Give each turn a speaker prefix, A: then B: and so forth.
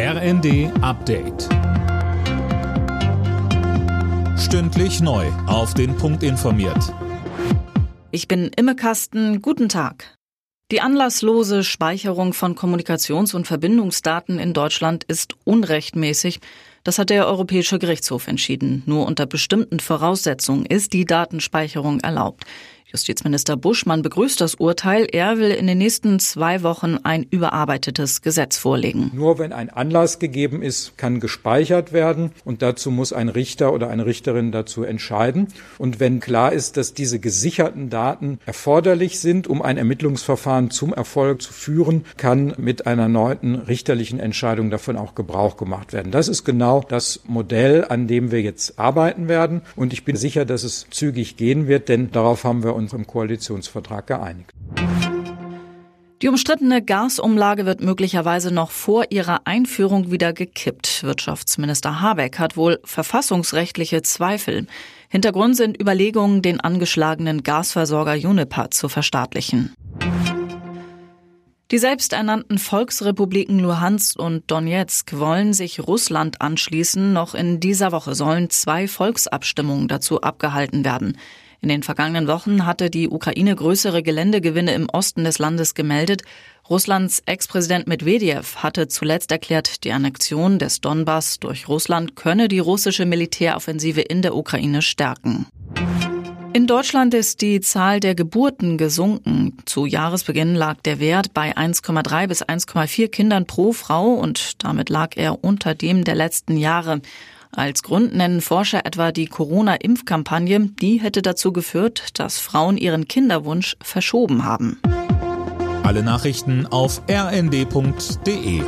A: RND Update. Stündlich neu. Auf den Punkt informiert.
B: Ich bin Imme Kasten. Guten Tag. Die anlasslose Speicherung von Kommunikations- und Verbindungsdaten in Deutschland ist unrechtmäßig. Das hat der Europäische Gerichtshof entschieden. Nur unter bestimmten Voraussetzungen ist die Datenspeicherung erlaubt. Justizminister Buschmann begrüßt das Urteil. Er will in den nächsten zwei Wochen ein überarbeitetes Gesetz vorlegen.
C: Nur wenn ein Anlass gegeben ist, kann gespeichert werden und dazu muss ein Richter oder eine Richterin dazu entscheiden. Und wenn klar ist, dass diese gesicherten Daten erforderlich sind, um ein Ermittlungsverfahren zum Erfolg zu führen, kann mit einer erneuten richterlichen Entscheidung davon auch Gebrauch gemacht werden. Das ist genau das Modell, an dem wir jetzt arbeiten werden. Und ich bin sicher, dass es zügig gehen wird, denn darauf haben wir uns im Koalitionsvertrag geeinigt.
B: Die umstrittene Gasumlage wird möglicherweise noch vor ihrer Einführung wieder gekippt. Wirtschaftsminister Habeck hat wohl verfassungsrechtliche Zweifel. Hintergrund sind Überlegungen, den angeschlagenen Gasversorger Juniper zu verstaatlichen. Die selbsternannten Volksrepubliken Luhansk und Donetsk wollen sich Russland anschließen. Noch in dieser Woche sollen zwei Volksabstimmungen dazu abgehalten werden. In den vergangenen Wochen hatte die Ukraine größere Geländegewinne im Osten des Landes gemeldet. Russlands Ex-Präsident Medvedev hatte zuletzt erklärt, die Annexion des Donbass durch Russland könne die russische Militäroffensive in der Ukraine stärken. In Deutschland ist die Zahl der Geburten gesunken. Zu Jahresbeginn lag der Wert bei 1,3 bis 1,4 Kindern pro Frau und damit lag er unter dem der letzten Jahre. Als Grund nennen Forscher etwa die Corona-Impfkampagne, die hätte dazu geführt, dass Frauen ihren Kinderwunsch verschoben haben.
A: Alle Nachrichten auf rnd.de